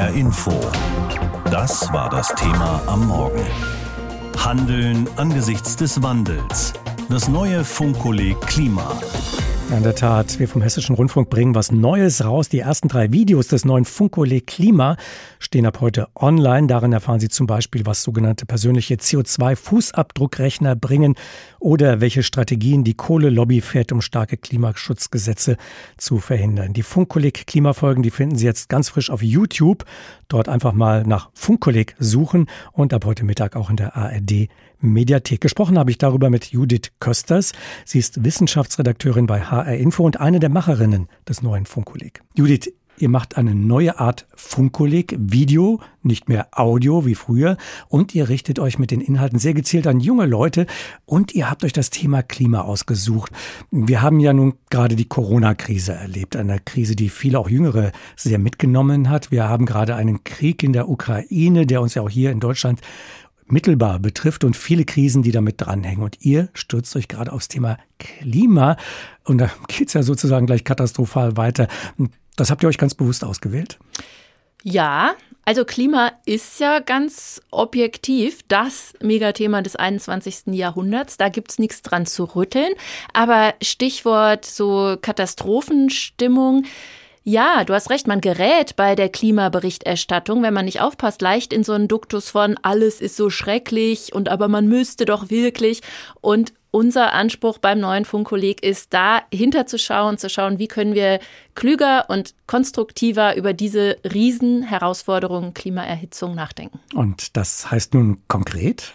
HR Info. Das war das Thema am Morgen. Handeln angesichts des Wandels. Das neue Funkkolleg Klima. In der Tat, wir vom Hessischen Rundfunk bringen was Neues raus. Die ersten drei Videos des neuen Funkkolleg Klima stehen ab heute online. Darin erfahren Sie zum Beispiel, was sogenannte persönliche CO2-Fußabdruckrechner bringen oder welche Strategien die Kohlelobby fährt, um starke Klimaschutzgesetze zu verhindern. Die Funkkolleg Klimafolgen, die finden Sie jetzt ganz frisch auf YouTube. Dort einfach mal nach Funkkolleg suchen und ab heute Mittag auch in der ARD Mediathek. Gesprochen habe ich darüber mit Judith Kösters. Sie ist Wissenschaftsredakteurin bei HR Info und eine der Macherinnen des neuen Funkkolleg. Judith, Ihr macht eine neue Art Funkkolleg, Video, nicht mehr Audio wie früher. Und ihr richtet euch mit den Inhalten sehr gezielt an junge Leute. Und ihr habt euch das Thema Klima ausgesucht. Wir haben ja nun gerade die Corona-Krise erlebt. Eine Krise, die viele auch Jüngere sehr mitgenommen hat. Wir haben gerade einen Krieg in der Ukraine, der uns ja auch hier in Deutschland mittelbar betrifft und viele Krisen, die damit dranhängen. Und ihr stürzt euch gerade aufs Thema Klima. Und da geht's ja sozusagen gleich katastrophal weiter. Das habt ihr euch ganz bewusst ausgewählt? Ja, also Klima ist ja ganz objektiv das Megathema des 21. Jahrhunderts. Da gibt's nichts dran zu rütteln. Aber Stichwort so Katastrophenstimmung, ja, du hast recht, man gerät bei der Klimaberichterstattung, wenn man nicht aufpasst, leicht in so einen Duktus von alles ist so schrecklich und aber man müsste doch wirklich. Und unser Anspruch beim neuen Funkkolleg ist, da hinterzuschauen, zu schauen, wie können wir klüger und konstruktiver über diese Riesenherausforderungen Klimaerhitzung nachdenken. Und das heißt nun konkret?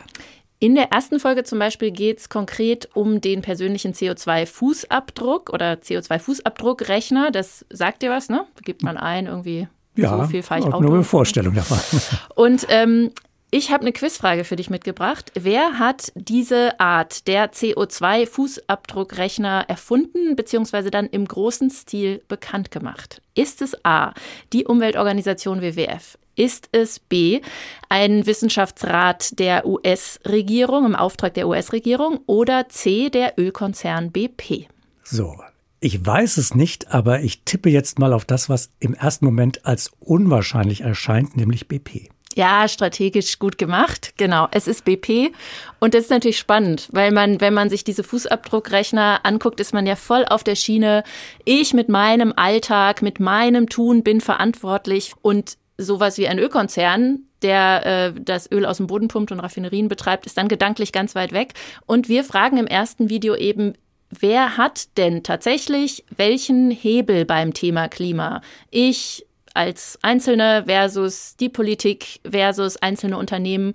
In der ersten Folge zum Beispiel geht es konkret um den persönlichen CO2-Fußabdruck oder CO2-Fußabdruckrechner. Das sagt dir was, ne? Gibt man ein, irgendwie ja, so viel fahre ich Auto. Nur eine Vorstellung davon. Und ähm, ich habe eine Quizfrage für dich mitgebracht. Wer hat diese Art der CO2-Fußabdruckrechner erfunden bzw. dann im großen Stil bekannt gemacht? Ist es A, die Umweltorganisation WWF? Ist es B, ein Wissenschaftsrat der US-Regierung im Auftrag der US-Regierung oder C, der Ölkonzern BP? So, ich weiß es nicht, aber ich tippe jetzt mal auf das, was im ersten Moment als unwahrscheinlich erscheint, nämlich BP. Ja, strategisch gut gemacht. Genau. Es ist BP. Und das ist natürlich spannend, weil man, wenn man sich diese Fußabdruckrechner anguckt, ist man ja voll auf der Schiene. Ich mit meinem Alltag, mit meinem Tun bin verantwortlich und sowas wie ein Ölkonzern, der äh, das Öl aus dem Boden pumpt und Raffinerien betreibt, ist dann gedanklich ganz weit weg. Und wir fragen im ersten Video eben, wer hat denn tatsächlich welchen Hebel beim Thema Klima? Ich als Einzelne versus die Politik versus einzelne Unternehmen.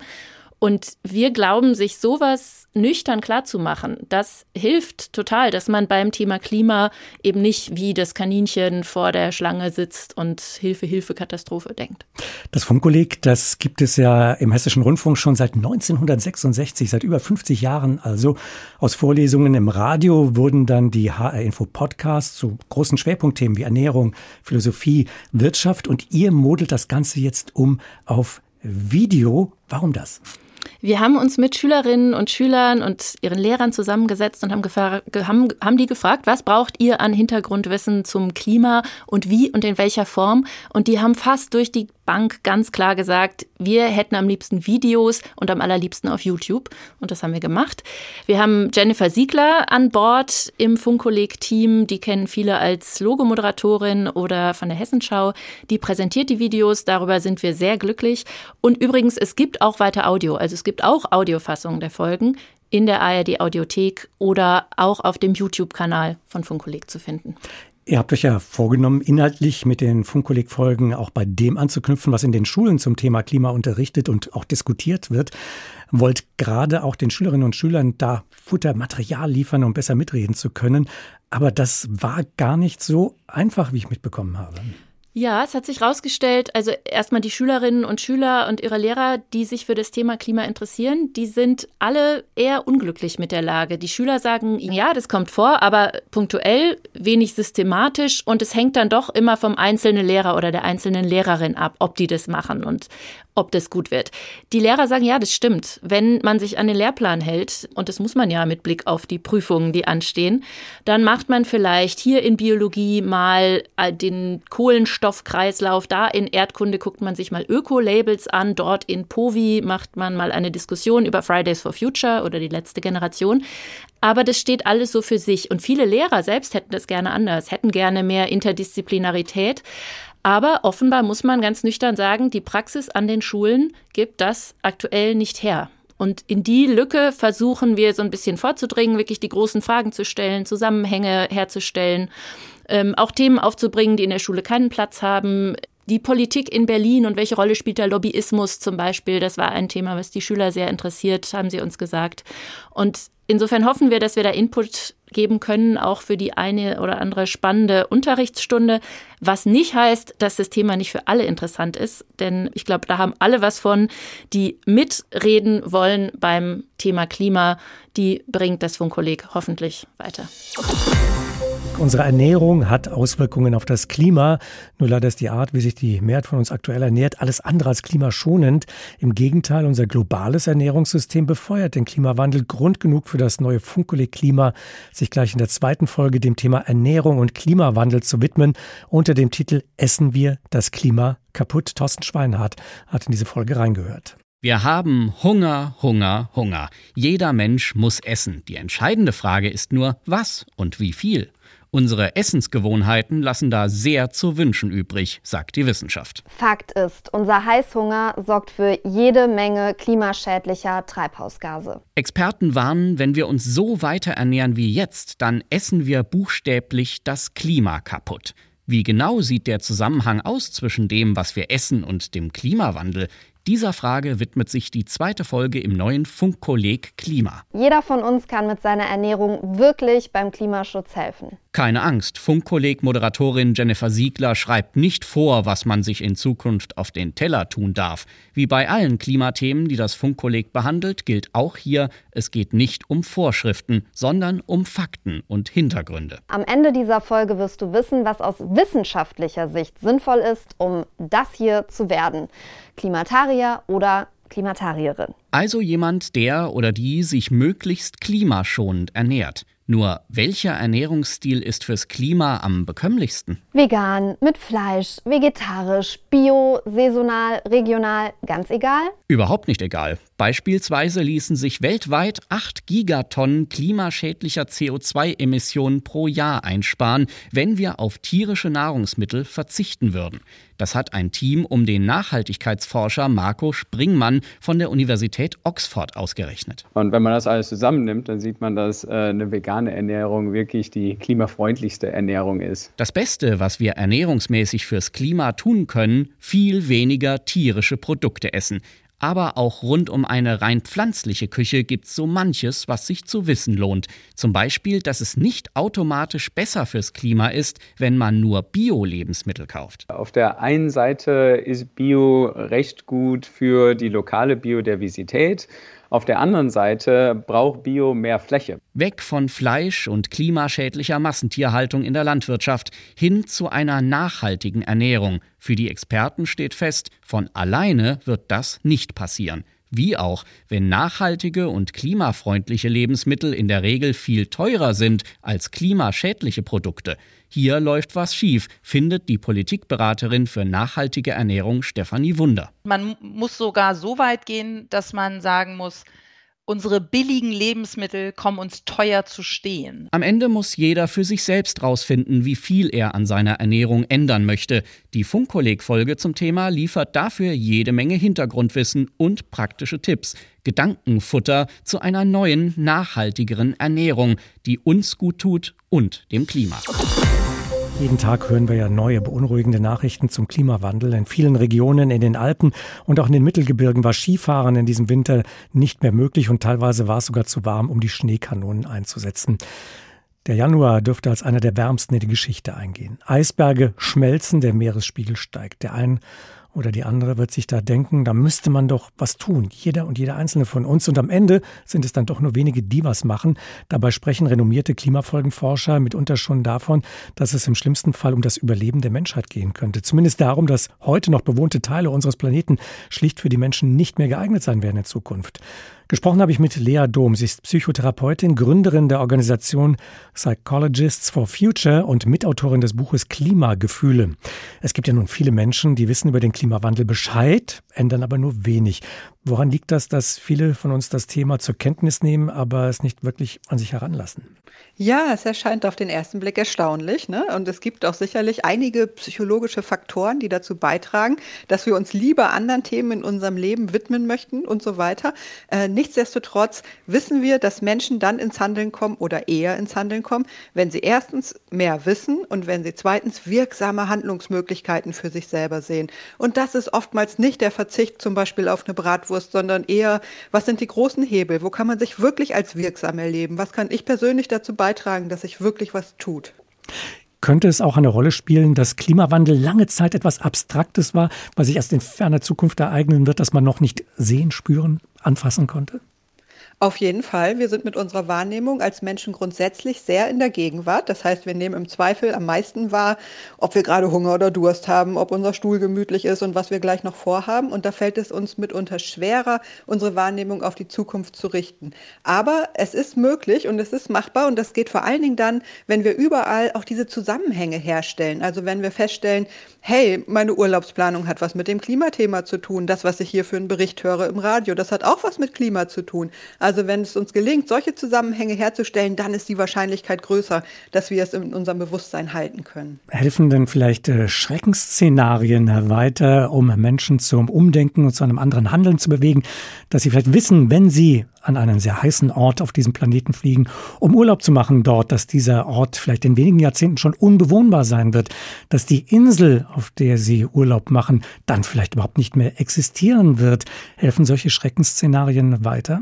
Und wir glauben, sich sowas nüchtern klarzumachen, das hilft total, dass man beim Thema Klima eben nicht wie das Kaninchen vor der Schlange sitzt und Hilfe, Hilfe, Katastrophe denkt. Das Funkkolleg, das gibt es ja im Hessischen Rundfunk schon seit 1966, seit über 50 Jahren. Also aus Vorlesungen im Radio wurden dann die HR Info Podcasts zu großen Schwerpunktthemen wie Ernährung, Philosophie, Wirtschaft und ihr modelt das Ganze jetzt um auf Video. Warum das? Wir haben uns mit Schülerinnen und Schülern und ihren Lehrern zusammengesetzt und haben, haben, haben die gefragt, was braucht ihr an Hintergrundwissen zum Klima und wie und in welcher Form? Und die haben fast durch die Bank ganz klar gesagt, wir hätten am liebsten Videos und am allerliebsten auf YouTube. Und das haben wir gemacht. Wir haben Jennifer Siegler an Bord im Funkkolleg-Team. Die kennen viele als Logomoderatorin oder von der Hessenschau. Die präsentiert die Videos. Darüber sind wir sehr glücklich. Und übrigens, es gibt auch weiter Audio. Also es gibt auch Audiofassungen der Folgen in der ARD Audiothek oder auch auf dem YouTube-Kanal von Funkkolleg zu finden. Ihr habt euch ja vorgenommen, inhaltlich mit den Funkkolleg-Folgen auch bei dem anzuknüpfen, was in den Schulen zum Thema Klima unterrichtet und auch diskutiert wird. Wollt gerade auch den Schülerinnen und Schülern da Futtermaterial liefern, um besser mitreden zu können. Aber das war gar nicht so einfach, wie ich mitbekommen habe. Ja, es hat sich herausgestellt, also erstmal die Schülerinnen und Schüler und ihre Lehrer, die sich für das Thema Klima interessieren, die sind alle eher unglücklich mit der Lage. Die Schüler sagen, ja, das kommt vor, aber punktuell, wenig systematisch und es hängt dann doch immer vom einzelnen Lehrer oder der einzelnen Lehrerin ab, ob die das machen. Und ob das gut wird. Die Lehrer sagen, ja, das stimmt. Wenn man sich an den Lehrplan hält, und das muss man ja mit Blick auf die Prüfungen, die anstehen, dann macht man vielleicht hier in Biologie mal äh, den Kohlenstoffkreislauf, da in Erdkunde guckt man sich mal Öko-Labels an, dort in POVI macht man mal eine Diskussion über Fridays for Future oder die letzte Generation. Aber das steht alles so für sich. Und viele Lehrer selbst hätten das gerne anders, hätten gerne mehr Interdisziplinarität. Aber offenbar muss man ganz nüchtern sagen, die Praxis an den Schulen gibt das aktuell nicht her. Und in die Lücke versuchen wir so ein bisschen vorzudringen, wirklich die großen Fragen zu stellen, Zusammenhänge herzustellen, ähm, auch Themen aufzubringen, die in der Schule keinen Platz haben. Die Politik in Berlin und welche Rolle spielt der Lobbyismus zum Beispiel? Das war ein Thema, was die Schüler sehr interessiert, haben sie uns gesagt. Und insofern hoffen wir, dass wir da Input geben können, auch für die eine oder andere spannende Unterrichtsstunde. Was nicht heißt, dass das Thema nicht für alle interessant ist, denn ich glaube, da haben alle was von, die mitreden wollen beim Thema Klima. Die bringt das Funkkolleg hoffentlich weiter. Unsere Ernährung hat Auswirkungen auf das Klima. Nur leider ist die Art, wie sich die Mehrheit von uns aktuell ernährt, alles andere als klimaschonend. Im Gegenteil, unser globales Ernährungssystem befeuert den Klimawandel. Grund genug für das neue Funkkolleg Klima, sich gleich in der zweiten Folge dem Thema Ernährung und Klimawandel zu widmen. Unter dem Titel Essen wir das Klima kaputt? Thorsten Schweinhardt hat in diese Folge reingehört. Wir haben Hunger, Hunger, Hunger. Jeder Mensch muss essen. Die entscheidende Frage ist nur, was und wie viel. Unsere Essensgewohnheiten lassen da sehr zu wünschen übrig, sagt die Wissenschaft. Fakt ist, unser Heißhunger sorgt für jede Menge klimaschädlicher Treibhausgase. Experten warnen, wenn wir uns so weiter ernähren wie jetzt, dann essen wir buchstäblich das Klima kaputt. Wie genau sieht der Zusammenhang aus zwischen dem, was wir essen und dem Klimawandel? Dieser Frage widmet sich die zweite Folge im neuen Funkkolleg Klima. Jeder von uns kann mit seiner Ernährung wirklich beim Klimaschutz helfen. Keine Angst, Funkkolleg-Moderatorin Jennifer Siegler schreibt nicht vor, was man sich in Zukunft auf den Teller tun darf. Wie bei allen Klimathemen, die das Funkkolleg behandelt, gilt auch hier, es geht nicht um Vorschriften, sondern um Fakten und Hintergründe. Am Ende dieser Folge wirst du wissen, was aus wissenschaftlicher Sicht sinnvoll ist, um das hier zu werden. Klimatarier oder Klimatarierin. Also jemand, der oder die sich möglichst klimaschonend ernährt. Nur welcher Ernährungsstil ist fürs Klima am bekömmlichsten? Vegan, mit Fleisch, vegetarisch, bio, saisonal, regional, ganz egal? Überhaupt nicht egal. Beispielsweise ließen sich weltweit 8 Gigatonnen klimaschädlicher CO2-Emissionen pro Jahr einsparen, wenn wir auf tierische Nahrungsmittel verzichten würden. Das hat ein Team um den Nachhaltigkeitsforscher Marco Springmann von der Universität Oxford ausgerechnet. Und wenn man das alles zusammennimmt, dann sieht man, dass äh, eine vegane Ernährung wirklich die klimafreundlichste Ernährung ist. Das Beste, was wir ernährungsmäßig fürs Klima tun können, viel weniger tierische Produkte essen. Aber auch rund um eine rein pflanzliche Küche gibt es so manches, was sich zu wissen lohnt. Zum Beispiel, dass es nicht automatisch besser fürs Klima ist, wenn man nur Bio-Lebensmittel kauft. Auf der einen Seite ist Bio recht gut für die lokale Biodiversität. Auf der anderen Seite braucht Bio mehr Fläche. Weg von Fleisch und klimaschädlicher Massentierhaltung in der Landwirtschaft hin zu einer nachhaltigen Ernährung. Für die Experten steht fest, von alleine wird das nicht passieren. Wie auch, wenn nachhaltige und klimafreundliche Lebensmittel in der Regel viel teurer sind als klimaschädliche Produkte. Hier läuft was schief, findet die Politikberaterin für nachhaltige Ernährung Stefanie Wunder. Man muss sogar so weit gehen, dass man sagen muss, unsere billigen Lebensmittel kommen uns teuer zu stehen. Am Ende muss jeder für sich selbst rausfinden, wie viel er an seiner Ernährung ändern möchte. Die Funkkolleg-Folge zum Thema liefert dafür jede Menge Hintergrundwissen und praktische Tipps. Gedankenfutter zu einer neuen, nachhaltigeren Ernährung, die uns gut tut und dem Klima. Jeden Tag hören wir ja neue beunruhigende Nachrichten zum Klimawandel. In vielen Regionen in den Alpen und auch in den Mittelgebirgen war Skifahren in diesem Winter nicht mehr möglich und teilweise war es sogar zu warm, um die Schneekanonen einzusetzen. Der Januar dürfte als einer der wärmsten in die Geschichte eingehen. Eisberge schmelzen, der Meeresspiegel steigt. Der Ein- oder die andere wird sich da denken, da müsste man doch was tun, jeder und jeder einzelne von uns. Und am Ende sind es dann doch nur wenige, die was machen. Dabei sprechen renommierte Klimafolgenforscher mitunter schon davon, dass es im schlimmsten Fall um das Überleben der Menschheit gehen könnte. Zumindest darum, dass heute noch bewohnte Teile unseres Planeten schlicht für die Menschen nicht mehr geeignet sein werden in Zukunft. Gesprochen habe ich mit Lea Dom. Sie ist Psychotherapeutin, Gründerin der Organisation Psychologists for Future und Mitautorin des Buches Klimagefühle. Es gibt ja nun viele Menschen, die wissen über den Klimawandel Bescheid, ändern aber nur wenig. Woran liegt das, dass viele von uns das Thema zur Kenntnis nehmen, aber es nicht wirklich an sich heranlassen? Ja, es erscheint auf den ersten Blick erstaunlich. Ne? Und es gibt auch sicherlich einige psychologische Faktoren, die dazu beitragen, dass wir uns lieber anderen Themen in unserem Leben widmen möchten und so weiter. Äh, nichtsdestotrotz wissen wir, dass Menschen dann ins Handeln kommen oder eher ins Handeln kommen, wenn sie erstens mehr wissen und wenn sie zweitens wirksame Handlungsmöglichkeiten für sich selber sehen. Und das ist oftmals nicht der Verzicht zum Beispiel auf eine Bratwurst, sondern eher, was sind die großen Hebel? Wo kann man sich wirklich als wirksam erleben? Was kann ich persönlich dazu beitragen? beitragen, dass sich wirklich was tut. Könnte es auch eine Rolle spielen, dass Klimawandel lange Zeit etwas Abstraktes war, was sich erst in ferner Zukunft ereignen wird, dass man noch nicht sehen, spüren, anfassen konnte? Auf jeden Fall. Wir sind mit unserer Wahrnehmung als Menschen grundsätzlich sehr in der Gegenwart. Das heißt, wir nehmen im Zweifel am meisten wahr, ob wir gerade Hunger oder Durst haben, ob unser Stuhl gemütlich ist und was wir gleich noch vorhaben. Und da fällt es uns mitunter schwerer, unsere Wahrnehmung auf die Zukunft zu richten. Aber es ist möglich und es ist machbar und das geht vor allen Dingen dann, wenn wir überall auch diese Zusammenhänge herstellen. Also wenn wir feststellen, hey, meine Urlaubsplanung hat was mit dem Klimathema zu tun. Das, was ich hier für einen Bericht höre im Radio, das hat auch was mit Klima zu tun. Also wenn es uns gelingt, solche Zusammenhänge herzustellen, dann ist die Wahrscheinlichkeit größer, dass wir es in unserem Bewusstsein halten können. Helfen denn vielleicht äh, Schreckensszenarien weiter, um Menschen zum Umdenken und zu einem anderen Handeln zu bewegen, dass sie vielleicht wissen, wenn sie an einen sehr heißen Ort auf diesem Planeten fliegen, um Urlaub zu machen dort, dass dieser Ort vielleicht in wenigen Jahrzehnten schon unbewohnbar sein wird, dass die Insel, auf der sie Urlaub machen, dann vielleicht überhaupt nicht mehr existieren wird. Helfen solche Schreckensszenarien weiter?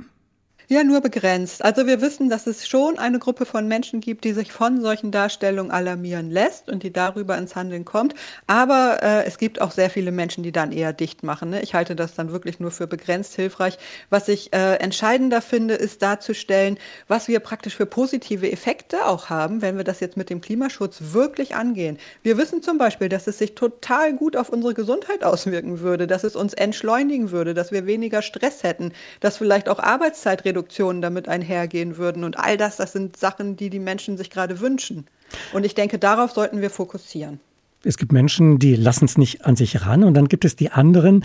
Ja, nur begrenzt. Also wir wissen, dass es schon eine Gruppe von Menschen gibt, die sich von solchen Darstellungen alarmieren lässt und die darüber ins Handeln kommt. Aber äh, es gibt auch sehr viele Menschen, die dann eher dicht machen. Ne? Ich halte das dann wirklich nur für begrenzt hilfreich. Was ich äh, entscheidender finde, ist darzustellen, was wir praktisch für positive Effekte auch haben, wenn wir das jetzt mit dem Klimaschutz wirklich angehen. Wir wissen zum Beispiel, dass es sich total gut auf unsere Gesundheit auswirken würde, dass es uns entschleunigen würde, dass wir weniger Stress hätten, dass vielleicht auch Arbeitszeit reduziert Reduktionen damit einhergehen würden. Und all das, das sind Sachen, die die Menschen sich gerade wünschen. Und ich denke, darauf sollten wir fokussieren. Es gibt Menschen, die lassen es nicht an sich ran und dann gibt es die anderen,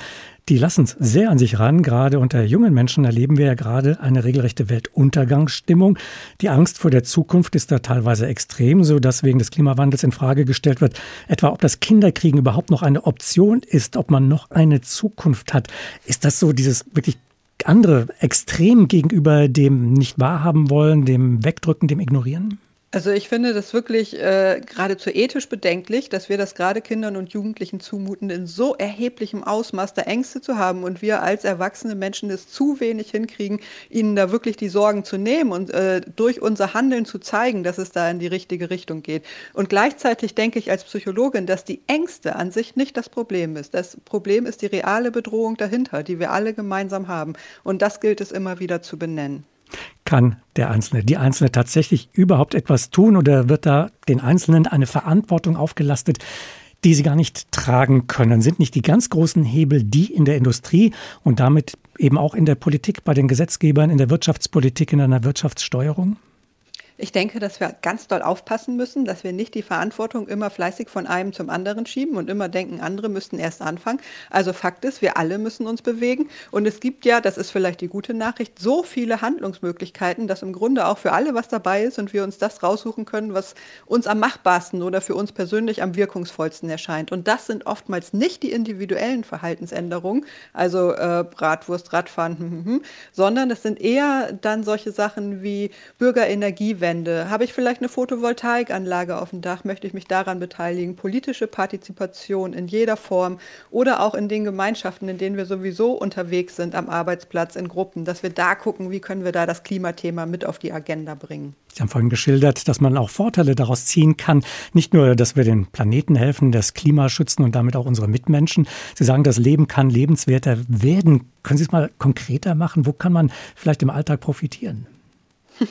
die lassen es sehr an sich ran. Gerade unter jungen Menschen erleben wir ja gerade eine regelrechte Weltuntergangsstimmung. Die Angst vor der Zukunft ist da teilweise extrem, so dass wegen des Klimawandels in Frage gestellt wird, etwa ob das Kinderkriegen überhaupt noch eine Option ist, ob man noch eine Zukunft hat. Ist das so dieses wirklich andere Extrem gegenüber dem nicht wahrhaben wollen, dem Wegdrücken, dem Ignorieren? Also ich finde das wirklich äh, geradezu ethisch bedenklich, dass wir das gerade Kindern und Jugendlichen zumuten, in so erheblichem Ausmaß da Ängste zu haben und wir als erwachsene Menschen es zu wenig hinkriegen, ihnen da wirklich die Sorgen zu nehmen und äh, durch unser Handeln zu zeigen, dass es da in die richtige Richtung geht. Und gleichzeitig denke ich als Psychologin, dass die Ängste an sich nicht das Problem ist. Das Problem ist die reale Bedrohung dahinter, die wir alle gemeinsam haben. Und das gilt es immer wieder zu benennen. Kann der Einzelne, die Einzelne tatsächlich überhaupt etwas tun oder wird da den Einzelnen eine Verantwortung aufgelastet, die sie gar nicht tragen können? Sind nicht die ganz großen Hebel die in der Industrie und damit eben auch in der Politik, bei den Gesetzgebern, in der Wirtschaftspolitik, in einer Wirtschaftssteuerung? Ich denke, dass wir ganz doll aufpassen müssen, dass wir nicht die Verantwortung immer fleißig von einem zum anderen schieben und immer denken, andere müssten erst anfangen. Also Fakt ist, wir alle müssen uns bewegen. Und es gibt ja, das ist vielleicht die gute Nachricht, so viele Handlungsmöglichkeiten, dass im Grunde auch für alle was dabei ist und wir uns das raussuchen können, was uns am machbarsten oder für uns persönlich am wirkungsvollsten erscheint. Und das sind oftmals nicht die individuellen Verhaltensänderungen, also äh, Bratwurst, Radfahren, hm, hm, hm, sondern es sind eher dann solche Sachen wie Bürgerenergiewende Wärmewende? Habe ich vielleicht eine Photovoltaikanlage auf dem Dach? Möchte ich mich daran beteiligen? Politische Partizipation in jeder Form oder auch in den Gemeinschaften, in denen wir sowieso unterwegs sind, am Arbeitsplatz, in Gruppen, dass wir da gucken, wie können wir da das Klimathema mit auf die Agenda bringen. Sie haben vorhin geschildert, dass man auch Vorteile daraus ziehen kann. Nicht nur, dass wir den Planeten helfen, das Klima schützen und damit auch unsere Mitmenschen. Sie sagen, das Leben kann lebenswerter werden. Können Sie es mal konkreter machen? Wo kann man vielleicht im Alltag profitieren?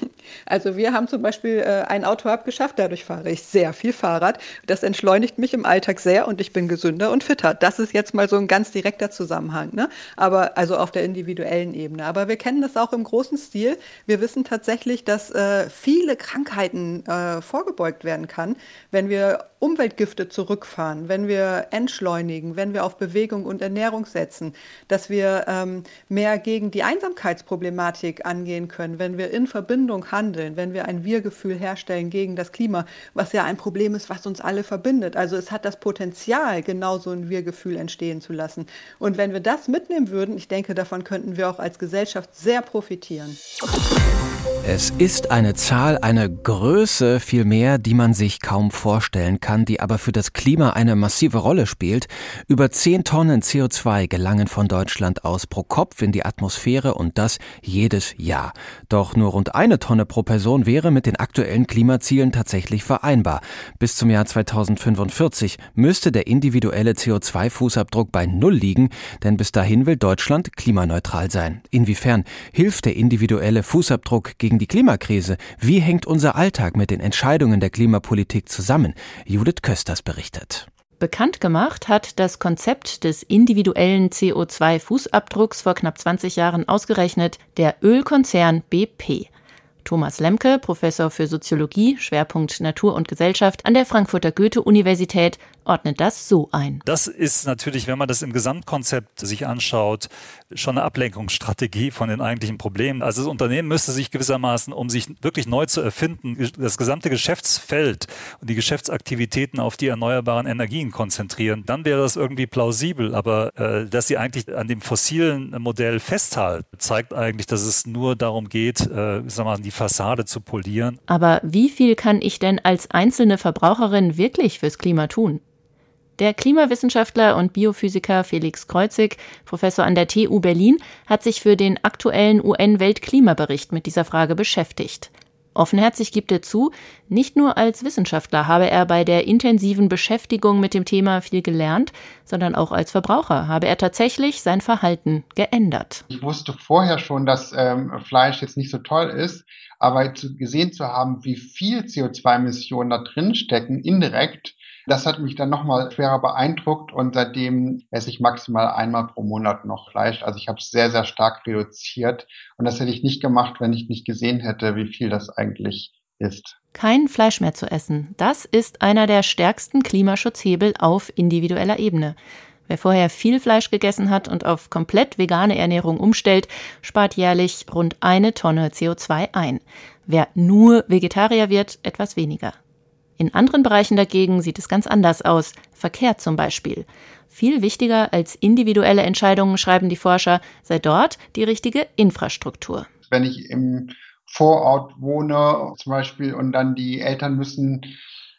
Also wir haben zum Beispiel äh, ein Auto abgeschafft, dadurch fahre ich sehr viel Fahrrad. Das entschleunigt mich im Alltag sehr und ich bin gesünder und fitter. Das ist jetzt mal so ein ganz direkter Zusammenhang, ne? Aber also auf der individuellen Ebene. Aber wir kennen das auch im großen Stil. Wir wissen tatsächlich, dass äh, viele Krankheiten äh, vorgebeugt werden kann, wenn wir Umweltgifte zurückfahren, wenn wir entschleunigen, wenn wir auf Bewegung und Ernährung setzen, dass wir ähm, mehr gegen die Einsamkeitsproblematik angehen können, wenn wir in Verbindung handeln, wenn wir ein Wir-Gefühl herstellen gegen das Klima, was ja ein Problem ist, was uns alle verbindet. Also es hat das Potenzial, genau so ein Wir-Gefühl entstehen zu lassen. Und wenn wir das mitnehmen würden, ich denke, davon könnten wir auch als Gesellschaft sehr profitieren. Es ist eine Zahl, eine Größe vielmehr, die man sich kaum vorstellen kann, die aber für das Klima eine massive Rolle spielt. Über 10 Tonnen CO2 gelangen von Deutschland aus pro Kopf in die Atmosphäre und das jedes Jahr. Doch nur rund eine Tonne pro Person wäre mit den aktuellen Klimazielen tatsächlich vereinbar. Bis zum Jahr 2045 müsste der individuelle CO2-Fußabdruck bei Null liegen, denn bis dahin will Deutschland klimaneutral sein. Inwiefern hilft der individuelle Fußabdruck gegen die Klimakrise? Wie hängt unser Alltag mit den Entscheidungen der Klimapolitik zusammen? Judith Kösters berichtet. Bekannt gemacht hat das Konzept des individuellen CO2-Fußabdrucks vor knapp 20 Jahren ausgerechnet der Ölkonzern BP. Thomas Lemke, Professor für Soziologie, Schwerpunkt Natur und Gesellschaft an der Frankfurter Goethe-Universität, ordnet das so ein. Das ist natürlich, wenn man das im Gesamtkonzept sich anschaut, schon eine Ablenkungsstrategie von den eigentlichen Problemen. Also das Unternehmen müsste sich gewissermaßen, um sich wirklich neu zu erfinden, das gesamte Geschäftsfeld und die Geschäftsaktivitäten auf die erneuerbaren Energien konzentrieren. Dann wäre das irgendwie plausibel. Aber äh, dass sie eigentlich an dem fossilen Modell festhalten, zeigt eigentlich, dass es nur darum geht, äh, die Fassade zu polieren. Aber wie viel kann ich denn als einzelne Verbraucherin wirklich fürs Klima tun? Der Klimawissenschaftler und Biophysiker Felix Kreuzig, Professor an der TU Berlin, hat sich für den aktuellen UN-Weltklimabericht mit dieser Frage beschäftigt. Offenherzig gibt er zu, nicht nur als Wissenschaftler habe er bei der intensiven Beschäftigung mit dem Thema viel gelernt, sondern auch als Verbraucher habe er tatsächlich sein Verhalten geändert. Ich wusste vorher schon, dass ähm, Fleisch jetzt nicht so toll ist, aber zu, gesehen zu haben, wie viel CO2-Emissionen da drin stecken, indirekt, das hat mich dann nochmal schwerer beeindruckt und seitdem esse ich maximal einmal pro Monat noch Fleisch. Also ich habe es sehr, sehr stark reduziert und das hätte ich nicht gemacht, wenn ich nicht gesehen hätte, wie viel das eigentlich ist. Kein Fleisch mehr zu essen, das ist einer der stärksten Klimaschutzhebel auf individueller Ebene. Wer vorher viel Fleisch gegessen hat und auf komplett vegane Ernährung umstellt, spart jährlich rund eine Tonne CO2 ein. Wer nur Vegetarier wird, etwas weniger. In anderen Bereichen dagegen sieht es ganz anders aus. Verkehr zum Beispiel. Viel wichtiger als individuelle Entscheidungen, schreiben die Forscher, sei dort die richtige Infrastruktur. Wenn ich im Vorort wohne zum Beispiel und dann die Eltern müssen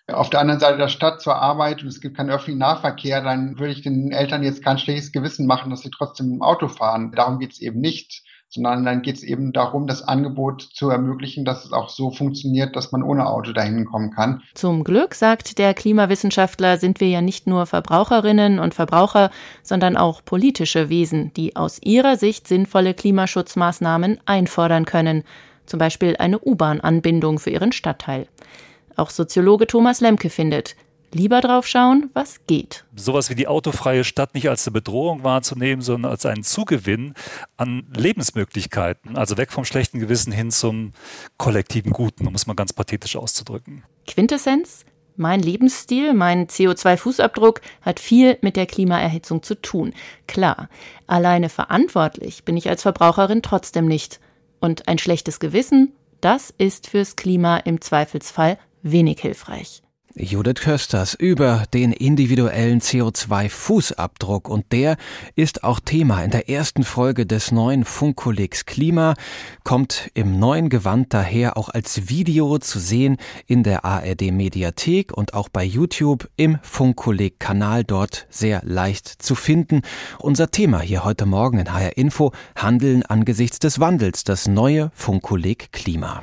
auf der anderen Seite der Stadt zur Arbeit und es gibt keinen öffentlichen Nahverkehr, dann würde ich den Eltern jetzt kein schlechtes Gewissen machen, dass sie trotzdem im Auto fahren. Darum geht es eben nicht sondern dann geht es eben darum, das Angebot zu ermöglichen, dass es auch so funktioniert, dass man ohne Auto dahin kommen kann. Zum Glück, sagt der Klimawissenschaftler, sind wir ja nicht nur Verbraucherinnen und Verbraucher, sondern auch politische Wesen, die aus ihrer Sicht sinnvolle Klimaschutzmaßnahmen einfordern können, zum Beispiel eine U-Bahn-Anbindung für ihren Stadtteil. Auch Soziologe Thomas Lemke findet, lieber drauf schauen, was geht. Sowas wie die autofreie Stadt nicht als eine Bedrohung wahrzunehmen, sondern als einen Zugewinn an Lebensmöglichkeiten. Also weg vom schlechten Gewissen hin zum kollektiven Guten, um es mal ganz pathetisch auszudrücken. Quintessenz? Mein Lebensstil, mein CO2-Fußabdruck hat viel mit der Klimaerhitzung zu tun. Klar, alleine verantwortlich bin ich als Verbraucherin trotzdem nicht. Und ein schlechtes Gewissen, das ist fürs Klima im Zweifelsfall wenig hilfreich. Judith Kösters über den individuellen CO2-Fußabdruck und der ist auch Thema in der ersten Folge des neuen Funkkollegs Klima, kommt im neuen Gewand daher auch als Video zu sehen in der ARD Mediathek und auch bei YouTube im Funkkolleg Kanal dort sehr leicht zu finden. Unser Thema hier heute Morgen in HR Info Handeln angesichts des Wandels, das neue Funkkolleg Klima.